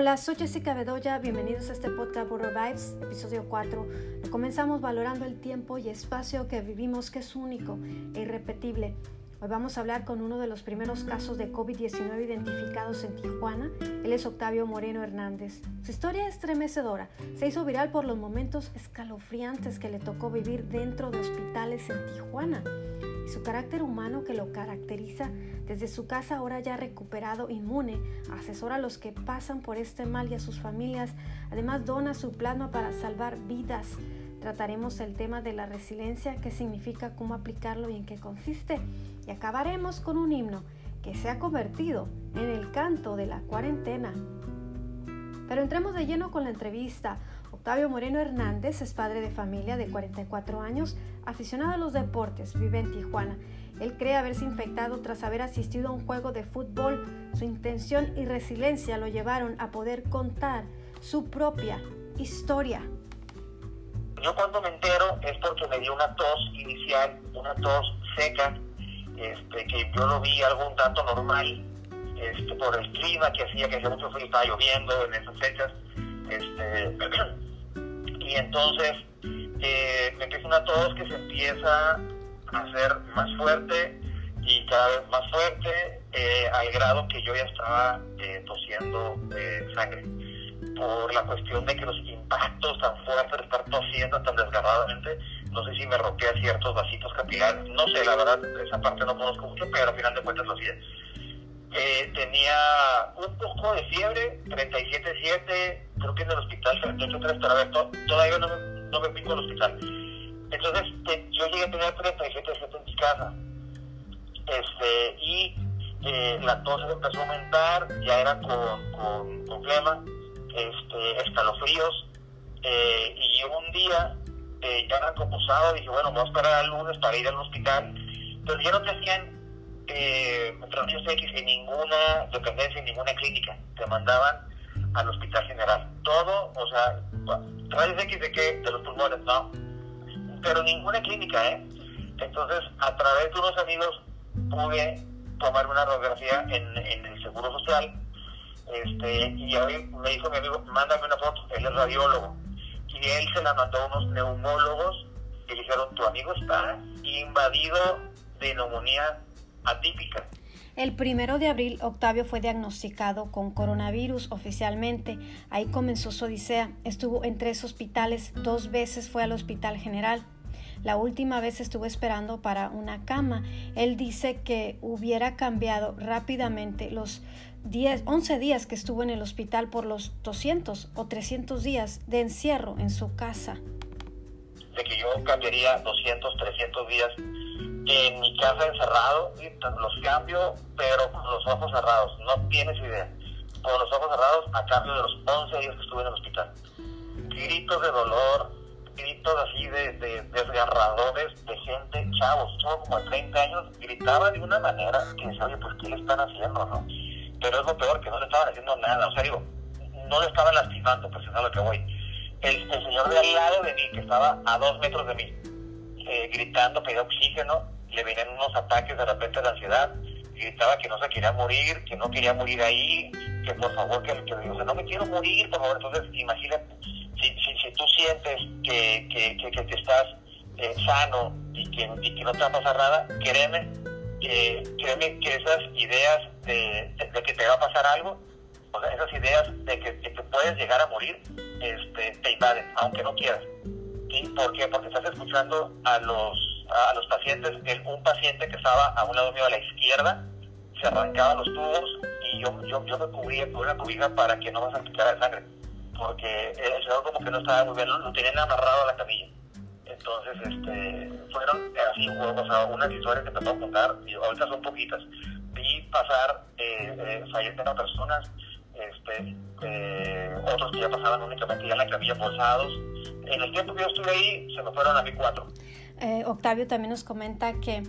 Hola, soy Jessica Bedoya, bienvenidos a este podcast Border Vibes, episodio 4. Comenzamos valorando el tiempo y espacio que vivimos que es único e irrepetible. Hoy vamos a hablar con uno de los primeros casos de COVID-19 identificados en Tijuana. Él es Octavio Moreno Hernández. Su historia es estremecedora. Se hizo viral por los momentos escalofriantes que le tocó vivir dentro de hospitales en Tijuana su carácter humano que lo caracteriza desde su casa ahora ya recuperado, inmune, asesora a los que pasan por este mal y a sus familias, además dona su plasma para salvar vidas. Trataremos el tema de la resiliencia, qué significa, cómo aplicarlo y en qué consiste. Y acabaremos con un himno que se ha convertido en el canto de la cuarentena. Pero entremos de lleno con la entrevista. Octavio Moreno Hernández es padre de familia de 44 años, aficionado a los deportes, vive en Tijuana. Él cree haberse infectado tras haber asistido a un juego de fútbol. Su intención y resiliencia lo llevaron a poder contar su propia historia. Yo cuando me entero es porque me dio una tos inicial, una tos seca, este, que yo lo vi algo un tanto normal, este, por el clima que hacía, que hacía mucho frío, estaba lloviendo en esas fechas. Este, y entonces eh, empieza una tos que se empieza a hacer más fuerte y cada vez más fuerte eh, al grado que yo ya estaba eh, tosiendo sangre. Por la cuestión de que los impactos tan fuertes de estar tosiendo tan desgarradamente no sé si me rompía ciertos vasitos capilares no sé la verdad esa parte no conozco mucho pero al final de cuentas lo hacía. Tenía un poco de fiebre 37.7 creo que en el hospital 38.3 pero a ver todavía no me no me pico al hospital. Entonces, yo llegué a tener 37 en mi casa. Este, y eh, la tos empezó a aumentar, ya era con, con, con flema, este, escalofríos. Eh, y un día, eh, ya sábado, dije, bueno, vamos a esperar al lunes para ir al hospital. Pero ya no te hacían eh, X en ninguna dependencia, en ninguna clínica. Te mandaban al hospital general. Todo, o sea, rayos X de qué? De los pulmones, no. Pero ninguna clínica, ¿eh? Entonces, a través de unos amigos pude tomar una radiografía en, en el Seguro Social. Este, y hoy me dijo mi amigo, mándame una foto, él es radiólogo. Y él se la mandó a unos neumólogos le dijeron, tu amigo está invadido de neumonía atípica. El primero de abril, Octavio fue diagnosticado con coronavirus oficialmente. Ahí comenzó su odisea. Estuvo en tres hospitales, dos veces fue al Hospital General. La última vez estuvo esperando para una cama. Él dice que hubiera cambiado rápidamente los 10, 11 días que estuvo en el hospital por los 200 o 300 días de encierro en su casa. De que yo cambiaría 200, 300 días en mi casa encerrado, los cambio, pero con los ojos cerrados, no tienes idea. Con los ojos cerrados a cambio de los 11 días que estuve en el hospital. Gritos de dolor, gritos así de, desgarradores de gente, chavos, chavos como de 30 años, gritaban de una manera que decía, oye, pues ¿qué le están haciendo, no? Pero es lo peor, que no le estaban haciendo nada, o sea, digo, no le estaban lastimando, pues es a lo que voy. El, el señor de al lado de mí, que estaba a dos metros de mí, eh, gritando, pedía oxígeno, le venían unos ataques de repente de ansiedad, gritaba que no se quería morir, que no quería morir ahí, que por favor, que, que o sea, no me quiero morir, por favor. Entonces, imagínate, si, si, tú sientes que, que, que, te estás eh, sano y que, y que no te va a pasar nada, créeme, que, créeme que esas ideas de, de, que te va a pasar algo, o sea, esas ideas de que, te puedes llegar a morir, este, te invaden, aunque no quieras. ¿Por qué? Porque estás escuchando a los, a los pacientes, el, un paciente que estaba a un lado mío a la izquierda, se arrancaba los tubos y yo, yo, yo me cubría con una cubija para que no me salpicara de sangre, porque el señor como que no estaba muy bien, lo, tenían amarrado a la camilla. Entonces, este, fueron así, o sea, unas historias que te puedo contar, y ahorita son poquitas. Vi pasar, eh, eh, personas, este, eh, otros que ya pasaban únicamente ya en la camilla bolsados, en el tiempo que yo estuve ahí, se me fueron a mí cuatro. Eh, Octavio también nos comenta que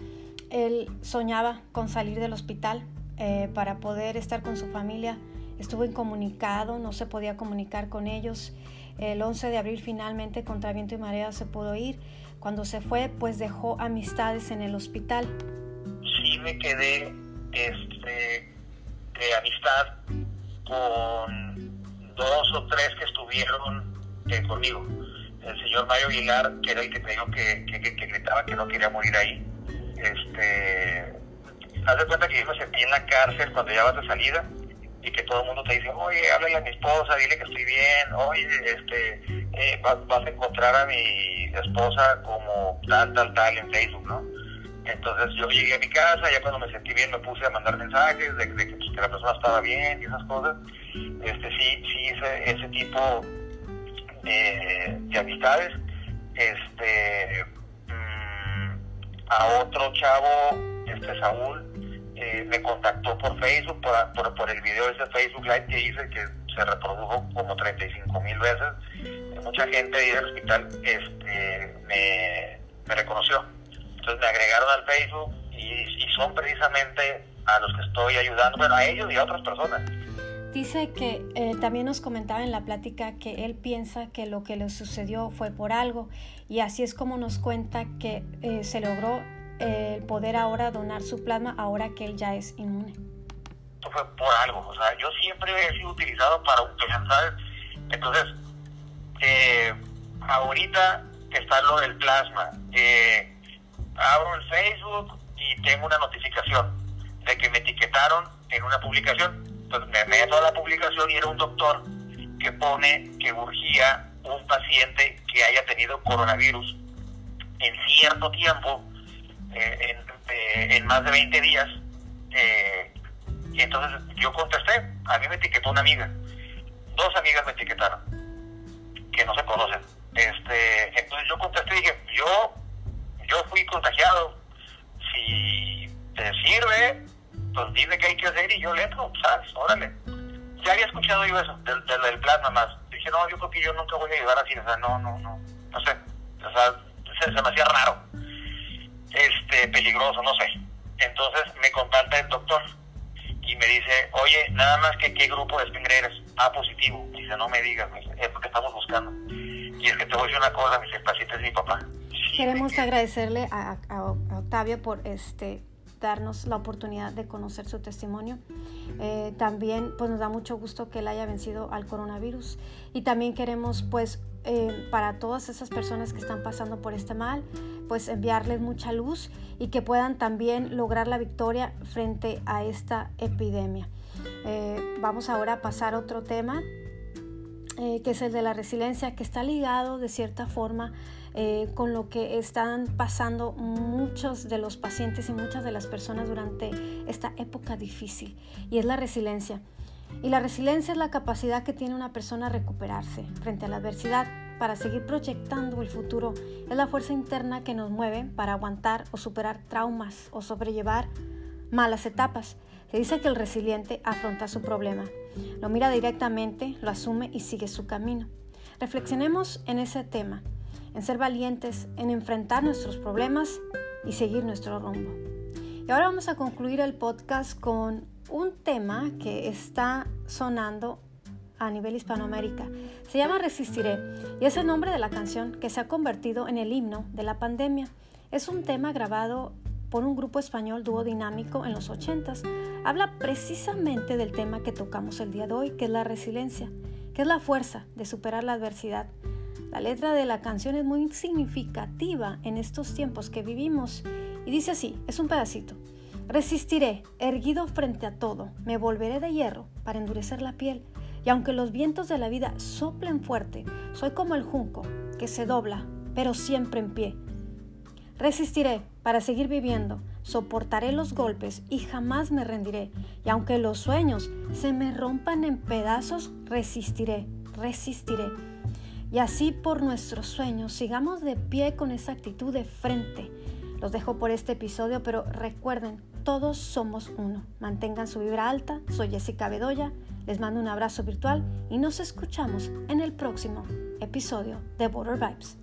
él soñaba con salir del hospital eh, para poder estar con su familia. Estuvo incomunicado, no se podía comunicar con ellos. El 11 de abril finalmente contra viento y marea se pudo ir. Cuando se fue, pues dejó amistades en el hospital. Sí me quedé este, de amistad con dos o tres que estuvieron eh, conmigo. El señor Mario Aguilar, que era el que te digo que, que, gritaba que no quería morir ahí. Este, haz de cuenta que yo me sentí en la cárcel cuando ya vas de salida y que todo el mundo te dice, oye, háblale a mi esposa, dile que estoy bien, oye, este, eh, vas, a encontrar a mi esposa como tal, tal, tal en Facebook, ¿no? Entonces yo llegué a mi casa, ya cuando me sentí bien me puse a mandar mensajes de, pues, que, la persona estaba bien y esas cosas. Este, sí, sí hice ese tipo de, de amistades. Este, mm, a otro chavo, este Saúl, eh, me contactó por Facebook, por, por, el video ese Facebook Live que hice, que se reprodujo como 35 mil veces. Mucha gente ahí del hospital este, me, me reconoció. Entonces me agregaron al Facebook y, y, son precisamente a los que estoy ayudando, bueno, a ellos y a otras personas. Dice que eh, también nos comentaba en la plática que él piensa que lo que le sucedió fue por algo y así es como nos cuenta que eh, se logró el poder ahora donar su plasma ahora que él ya es inmune? Esto fue por algo, o sea, yo siempre he sido utilizado para un ¿sabes? Entonces, eh, ahorita está lo del plasma. Eh, abro el Facebook y tengo una notificación de que me etiquetaron en una publicación. Entonces me meto a la publicación y era un doctor que pone que urgía un paciente que haya tenido coronavirus en cierto tiempo eh, eh, en, más de 20 días. Eh, y entonces yo contesté, a mí me etiquetó una amiga, dos amigas me etiquetaron, que no se conocen. Este, entonces yo contesté y dije, yo, yo fui contagiado, si te sirve, pues dime qué hay que hacer y yo le entro, ¿sabes? Órale. Ya había escuchado yo eso, del, del, plasma más. Dije, no, yo creo que yo nunca voy a ayudar así, o sea, no, no, no, no sé, o sea, se me hacía raro este, peligroso, no sé. Entonces me contacta el doctor y me dice, oye, nada más que qué grupo de sangre eres. A positivo. Dice, no me digas, es porque estamos buscando. Y es que te voy a decir una cosa, mi paciente es mi papá. Queremos agradecerle a, Octavio por este darnos la oportunidad de conocer su testimonio. Eh, también pues nos da mucho gusto que él haya vencido al coronavirus y también queremos pues eh, para todas esas personas que están pasando por este mal, pues enviarles mucha luz y que puedan también lograr la victoria frente a esta epidemia. Eh, vamos ahora a pasar a otro tema, que es el de la resiliencia, que está ligado de cierta forma con lo que están pasando muchos de los pacientes y muchas de las personas durante esta época difícil, y es la resiliencia. Y la resiliencia es la capacidad que tiene una persona a recuperarse frente a la adversidad para seguir proyectando el futuro. Es la fuerza interna que nos mueve para aguantar o superar traumas o sobrellevar malas etapas. Se dice que el resiliente afronta su problema, lo mira directamente, lo asume y sigue su camino. Reflexionemos en ese tema, en ser valientes, en enfrentar nuestros problemas y seguir nuestro rumbo. Y ahora vamos a concluir el podcast con un tema que está sonando a nivel Hispanoamérica. Se llama Resistiré y es el nombre de la canción que se ha convertido en el himno de la pandemia. Es un tema grabado por un grupo español dúo dinámico en los 80s. Habla precisamente del tema que tocamos el día de hoy, que es la resiliencia, que es la fuerza de superar la adversidad. La letra de la canción es muy significativa en estos tiempos que vivimos y dice así, es un pedacito. Resistiré, erguido frente a todo, me volveré de hierro para endurecer la piel, y aunque los vientos de la vida soplen fuerte, soy como el junco que se dobla, pero siempre en pie. Resistiré para seguir viviendo, soportaré los golpes y jamás me rendiré, y aunque los sueños se me rompan en pedazos, resistiré, resistiré. Y así por nuestros sueños, sigamos de pie con esa actitud de frente. Los dejo por este episodio, pero recuerden todos somos uno. Mantengan su vibra alta. Soy Jessica Bedoya. Les mando un abrazo virtual y nos escuchamos en el próximo episodio de Border Vibes.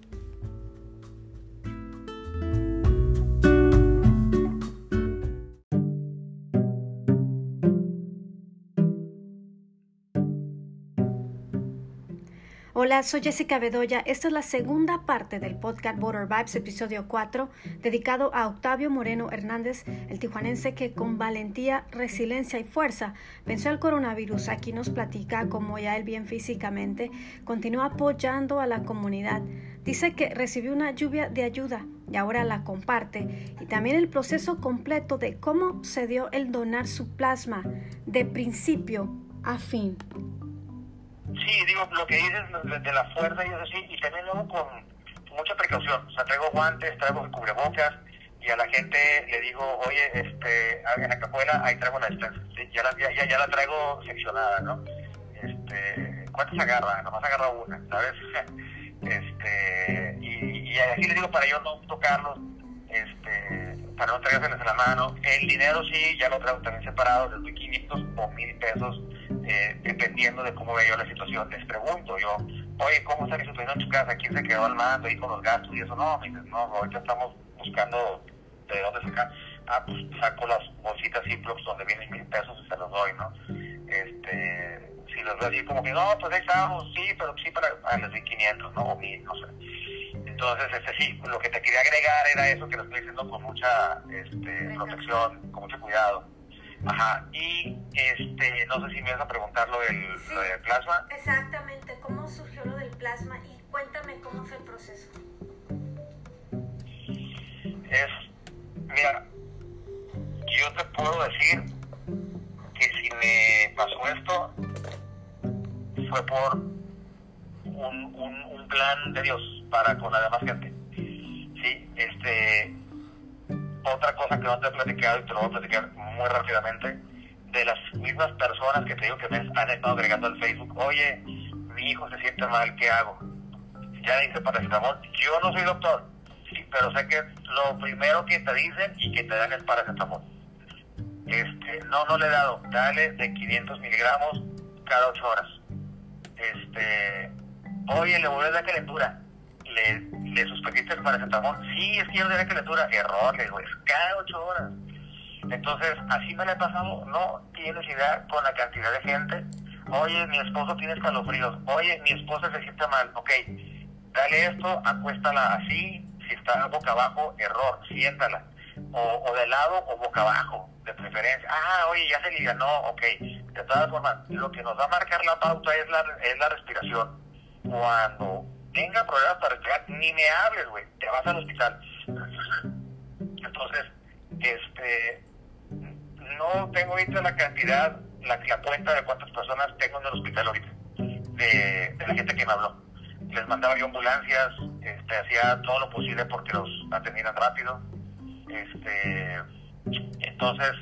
Hola, soy Jessica Bedoya. Esta es la segunda parte del podcast Border Vibes, episodio 4, dedicado a Octavio Moreno Hernández, el tijuanense que con valentía, resiliencia y fuerza venció al coronavirus. Aquí nos platica cómo ya él bien físicamente continúa apoyando a la comunidad. Dice que recibió una lluvia de ayuda y ahora la comparte. Y también el proceso completo de cómo se dio el donar su plasma de principio a fin. Sí, digo, lo que dices de la fuerza y eso sí, y también luego con mucha precaución. O sea, traigo guantes, traigo cubrebocas, y a la gente le digo, oye, este, en la capuela ahí traigo la distancia. Ya la, ya, ya la traigo seccionada, ¿no? Este, ¿Cuántas agarra? Nomás agarra una, ¿sabes? este, y, y así le digo para yo no tocarlos, este, para no traérseles en la mano. El dinero sí, ya lo traigo también separado, de 500 o 1000 pesos eh, dependiendo de cómo vea yo la situación. Les pregunto yo, oye, ¿cómo está mi situación en tu casa? ¿Quién se quedó al mando ahí con los gastos y eso? No, me dices, no, ahorita estamos buscando de dónde sacar. Ah, pues saco las bolsitas Ziplocs donde vienen mil pesos y se los doy, ¿no? Este, si los veo así como que, no, pues ahí estamos, sí, pero sí para, ah, les di 500, ¿no? O 1000, no sé. Entonces, este sí, lo que te quería agregar era eso que lo estoy diciendo con mucha este, protección, con mucho cuidado. Ajá, y este, no sé si me vas a preguntar lo del, plasma. Exactamente, ¿cómo surgió lo del plasma? Y cuéntame cómo fue el proceso. Es, mira, yo te puedo decir que si me pasó esto, fue por un, un, un plan de Dios para con la demás gente. Sí, este, otra cosa que no te he platicado y te lo voy a platicar muy rápidamente, de las mismas personas que te digo que me han estado agregando al Facebook, oye, mi hijo se siente mal, ¿qué hago? Ya dice paracetamol, yo no soy doctor, pero sé que lo primero que te dicen y que te dan es paracetamol. Este, no, no le he dado, dale de 500 miligramos cada 8 horas. Este, oye, le voy a dar calentura, le, le suspendiste el paracetamol, sí, es que yo le da calentura, error, le digo, es cada 8 horas entonces, así me le he pasado, no tienes idea con la cantidad de gente. Oye, mi esposo tiene escalofríos. Oye, mi esposa se siente mal. Ok, dale esto, acuéstala así. Si está boca abajo, error, siéntala. O, o de lado o boca abajo, de preferencia. Ah, oye, ya se liga. No, ok. De todas formas, lo que nos va a marcar la pauta es la, es la respiración. Cuando tenga problemas para respirar, ni me hables, güey. Te vas al hospital. Entonces, este, no tengo ahorita la cantidad, la, la cuenta de cuántas personas tengo en el hospital ahorita, de, la gente que me habló. Les mandaba yo ambulancias, este, hacía todo lo posible porque los atendieran rápido. Este, entonces,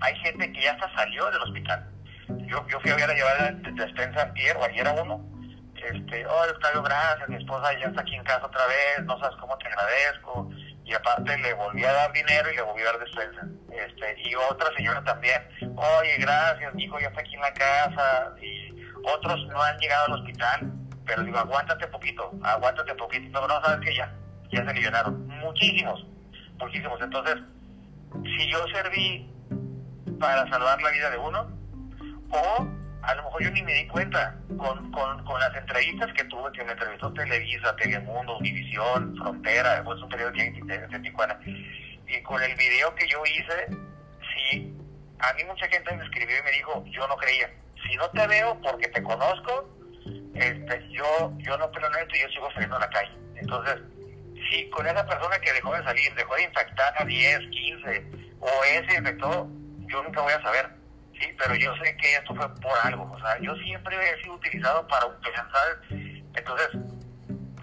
hay gente que ya hasta salió del hospital. Yo, yo fui a ver a llevar de despensa ayer o ayer a uno. Este, oh, Octavio, gracias, mi esposa ya está aquí en casa otra vez, no sabes cómo te agradezco y aparte le volví a dar dinero y le volví a dar despensa. Este, y otra señora también, oye, gracias, mi hijo ya está aquí en la casa, y otros no han llegado al hospital, pero digo, aguántate poquito, aguántate poquito, pero no sabes que ya, ya se liberaron, muchísimos, muchísimos. Entonces, si yo serví para salvar la vida de uno, o a lo mejor yo ni me di cuenta. Con, con, con las entrevistas que tuve, que me entrevistó Televisa, Telemundo, Univisión, Frontera, después un periódico de, de Tijuana, y con el video que yo hice, sí, a mí mucha gente me escribió y me dijo, yo no creía, si no te veo porque te conozco, este, yo, yo no te lo neto y yo sigo saliendo a la calle. Entonces, si con esa persona que dejó de salir, dejó de infectar a 10, 15, o ese infectó, yo nunca voy a saber Sí, pero yo sé que esto fue por algo. O sea, yo siempre he sido utilizado para un ¿sabes? Entonces,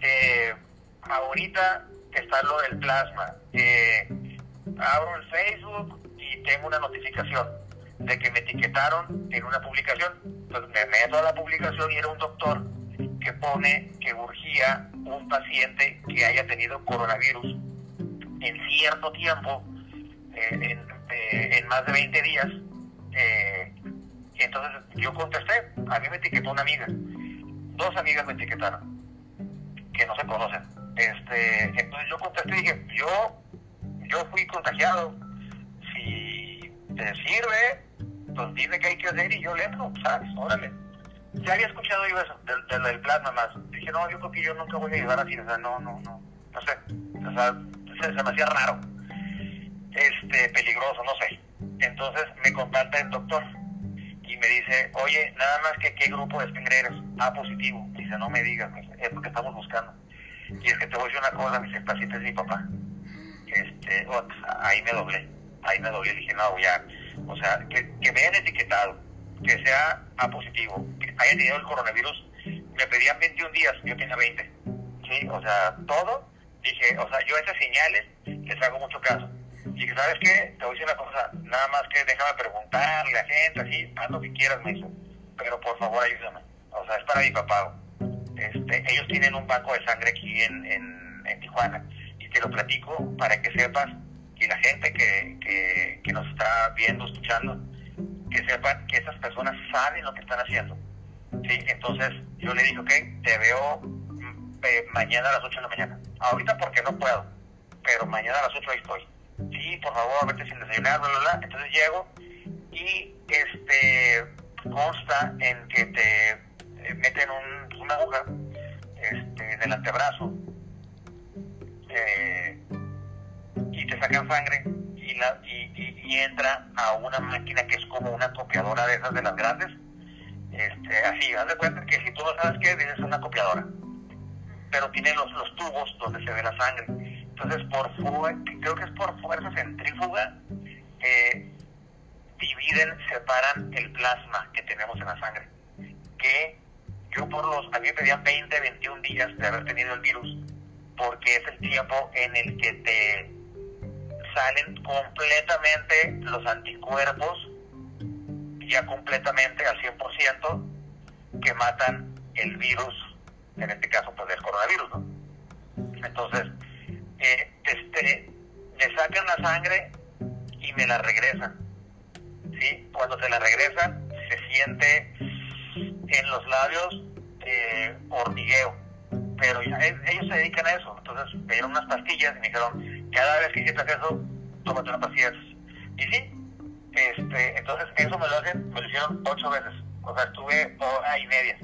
eh, ahorita está lo del plasma. Eh, abro el Facebook y tengo una notificación de que me etiquetaron en una publicación. Entonces me meto a la publicación y era un doctor que pone que urgía un paciente que haya tenido coronavirus en cierto tiempo, eh, en, eh, en más de 20 días, eh, entonces yo contesté, a mí me etiquetó una amiga, dos amigas me etiquetaron, que no se conocen. Este, entonces yo contesté y dije, yo, yo fui contagiado, si te sirve, pues dime qué hay que hacer y yo le entro, ¿sabes? Órale. ya había escuchado yo eso, del, del, plasma más. Dije, no, yo creo que yo nunca voy a ayudar así, o sea, no, no, no, no sé, o sea, se, se me hacía raro, este, peligroso, no sé. Entonces me contacta el doctor y me dice, oye, nada más que qué grupo de sangre eres, A positivo. Dice, no me digas, es porque estamos buscando. Y es que te voy a decir una cosa, me dice, el paciente es mi papá. Este, ahí me doblé, ahí me doblé, dije, no, ya, o sea, que, que me hayan etiquetado, que sea A positivo, que haya tenido el coronavirus, me pedían 21 días, yo tenía 20. Sí, o sea, todo, dije, o sea, yo esas señales les hago mucho caso y que, ¿sabes qué? Te voy a decir una cosa, nada más que déjame preguntarle a gente, así, haz lo que quieras, me dice. Pero por favor, ayúdame. O sea, es para mi papá. Este, ellos tienen un banco de sangre aquí en, en, Tijuana. Y te lo platico para que sepas, y la gente que, que, que nos está viendo, escuchando, que sepan que esas personas saben lo que están haciendo. ¿sí? Entonces, yo le dije, ok, te veo mm, eh, mañana a las 8 de la mañana. Ahorita porque no puedo, pero mañana a las 8 ahí estoy sí, por favor, vete sin desayunar, bla, bla, bla. Entonces llego y este consta en que te eh, meten un, una aguja este, del antebrazo eh, y te sacan sangre y, la, y, y, entra a una máquina que es como una copiadora de esas de las grandes. Este, así, haz de cuenta que si tú no sabes qué, dices una copiadora. Pero tiene los, los tubos donde se ve la sangre entonces, por creo que es por fuerza centrífuga, eh, dividen, separan el plasma que tenemos en la sangre. Que yo por los, a mí me pedían 20, 21 días de haber tenido el virus, porque es el tiempo en el que te salen completamente los anticuerpos, ya completamente al 100%, que matan el virus, en este caso pues el coronavirus, ¿no? Entonces, eh, este, sacan la sangre y me la regresan. ¿sí? Cuando se la regresan, se siente en los labios eh, hormigueo. Pero ellos se dedican a eso. Entonces me dieron unas pastillas y me dijeron, cada vez que sientas eso, tómate una pastilla. Y sí, este, entonces eso me lo hacen, me lo hicieron ocho veces. O sea, estuve hora y media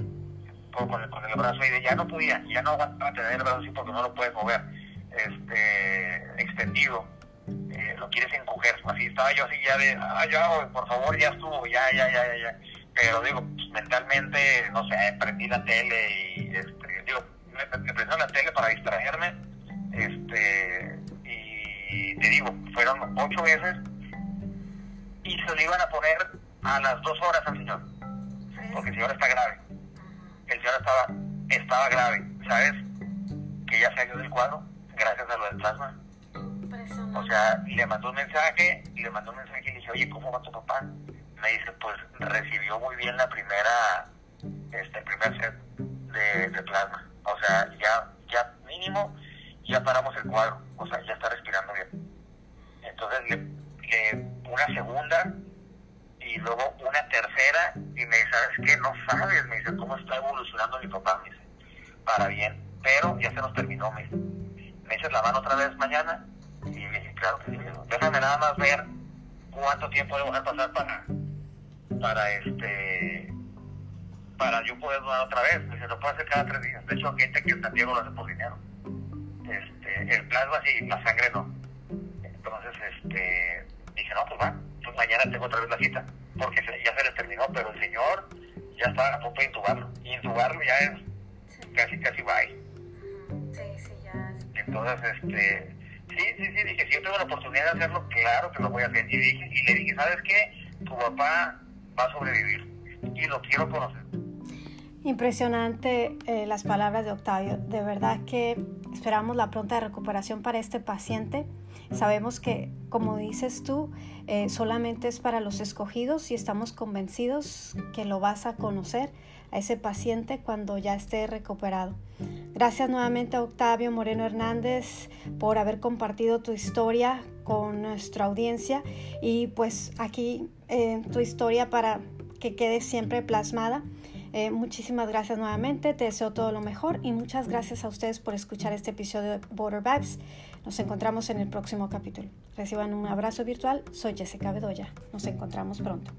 con el, brazo y ya no podía, ya no aguantaba tener el brazo así porque no lo puedes mover este, extendido, eh, lo quieres encoger. Así estaba yo así ya de, ah, ya, por favor, ya estuvo, ya, ya, ya, ya. Pero digo, pues, mentalmente, no sé, prendí la tele y, este, digo, me, prendí la tele para distraerme. Este, y te digo, fueron ocho veces y se lo iban a poner a las dos horas al señor. Porque el señor está grave. El señor estaba, estaba grave, ¿sabes? Que ya salió del cuadro gracias a lo del plasma. O sea, le mandó un mensaje, y le mandó un mensaje y le dije, oye, ¿cómo va tu papá? Me dice, pues recibió muy bien la primera, este, primer set de, plasma. O sea, ya, ya mínimo, ya paramos el cuadro. O sea, ya está respirando bien. Entonces, le, una segunda y luego una tercera y me dice, ¿sabes qué? No sabes, me dice, ¿cómo está evolucionando mi papá? Me dice, para bien, pero ya se nos terminó, me dice me echas la mano otra vez mañana y me dije, claro que sí, déjame nada más ver cuánto tiempo debo pasar para, para este, para yo poder donar otra vez. Me dice, lo puedo hacer cada tres días. De hecho, gente que en Diego lo hace por dinero. Este, el plasma sí, la sangre no. Entonces, este, dije, no, pues va, pues mañana tengo otra vez la cita, porque ya se les terminó, pero el señor ya está a punto de intubarlo. Y intubarlo ya es casi, casi bye. Entonces, este, sí, sí, sí, dije, si yo tengo la oportunidad de hacerlo, claro que lo voy a hacer. Y, dije, y le dije, ¿sabes qué? Tu papá va a sobrevivir y lo quiero conocer. Impresionante eh, las palabras de Octavio. De verdad que esperamos la pronta recuperación para este paciente. Sabemos que, como dices tú, eh, solamente es para los escogidos y estamos convencidos que lo vas a conocer a ese paciente cuando ya esté recuperado. Gracias nuevamente a Octavio Moreno Hernández por haber compartido tu historia con nuestra audiencia y pues aquí eh, tu historia para que quede siempre plasmada. Eh, muchísimas gracias nuevamente, te deseo todo lo mejor y muchas gracias a ustedes por escuchar este episodio de Border Vibes. Nos encontramos en el próximo capítulo. Reciban un abrazo virtual, soy Jessica Bedoya, nos encontramos pronto.